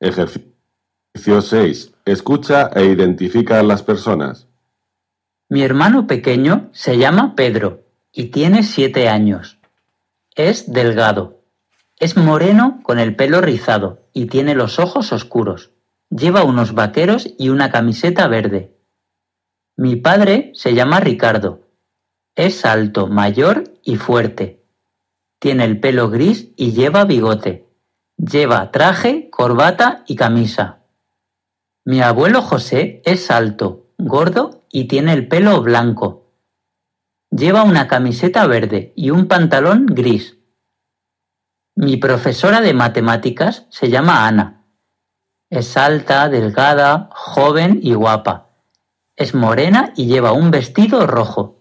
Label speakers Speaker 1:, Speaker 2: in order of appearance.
Speaker 1: Ejercicio 6. Escucha e identifica a las personas.
Speaker 2: Mi hermano pequeño se llama Pedro y tiene siete años. Es delgado. Es moreno con el pelo rizado y tiene los ojos oscuros. Lleva unos vaqueros y una camiseta verde. Mi padre se llama Ricardo. Es alto, mayor y fuerte. Tiene el pelo gris y lleva bigote. Lleva traje, corbata y camisa. Mi abuelo José es alto, gordo y tiene el pelo blanco. Lleva una camiseta verde y un pantalón gris. Mi profesora de matemáticas se llama Ana. Es alta, delgada, joven y guapa. Es morena y lleva un vestido rojo.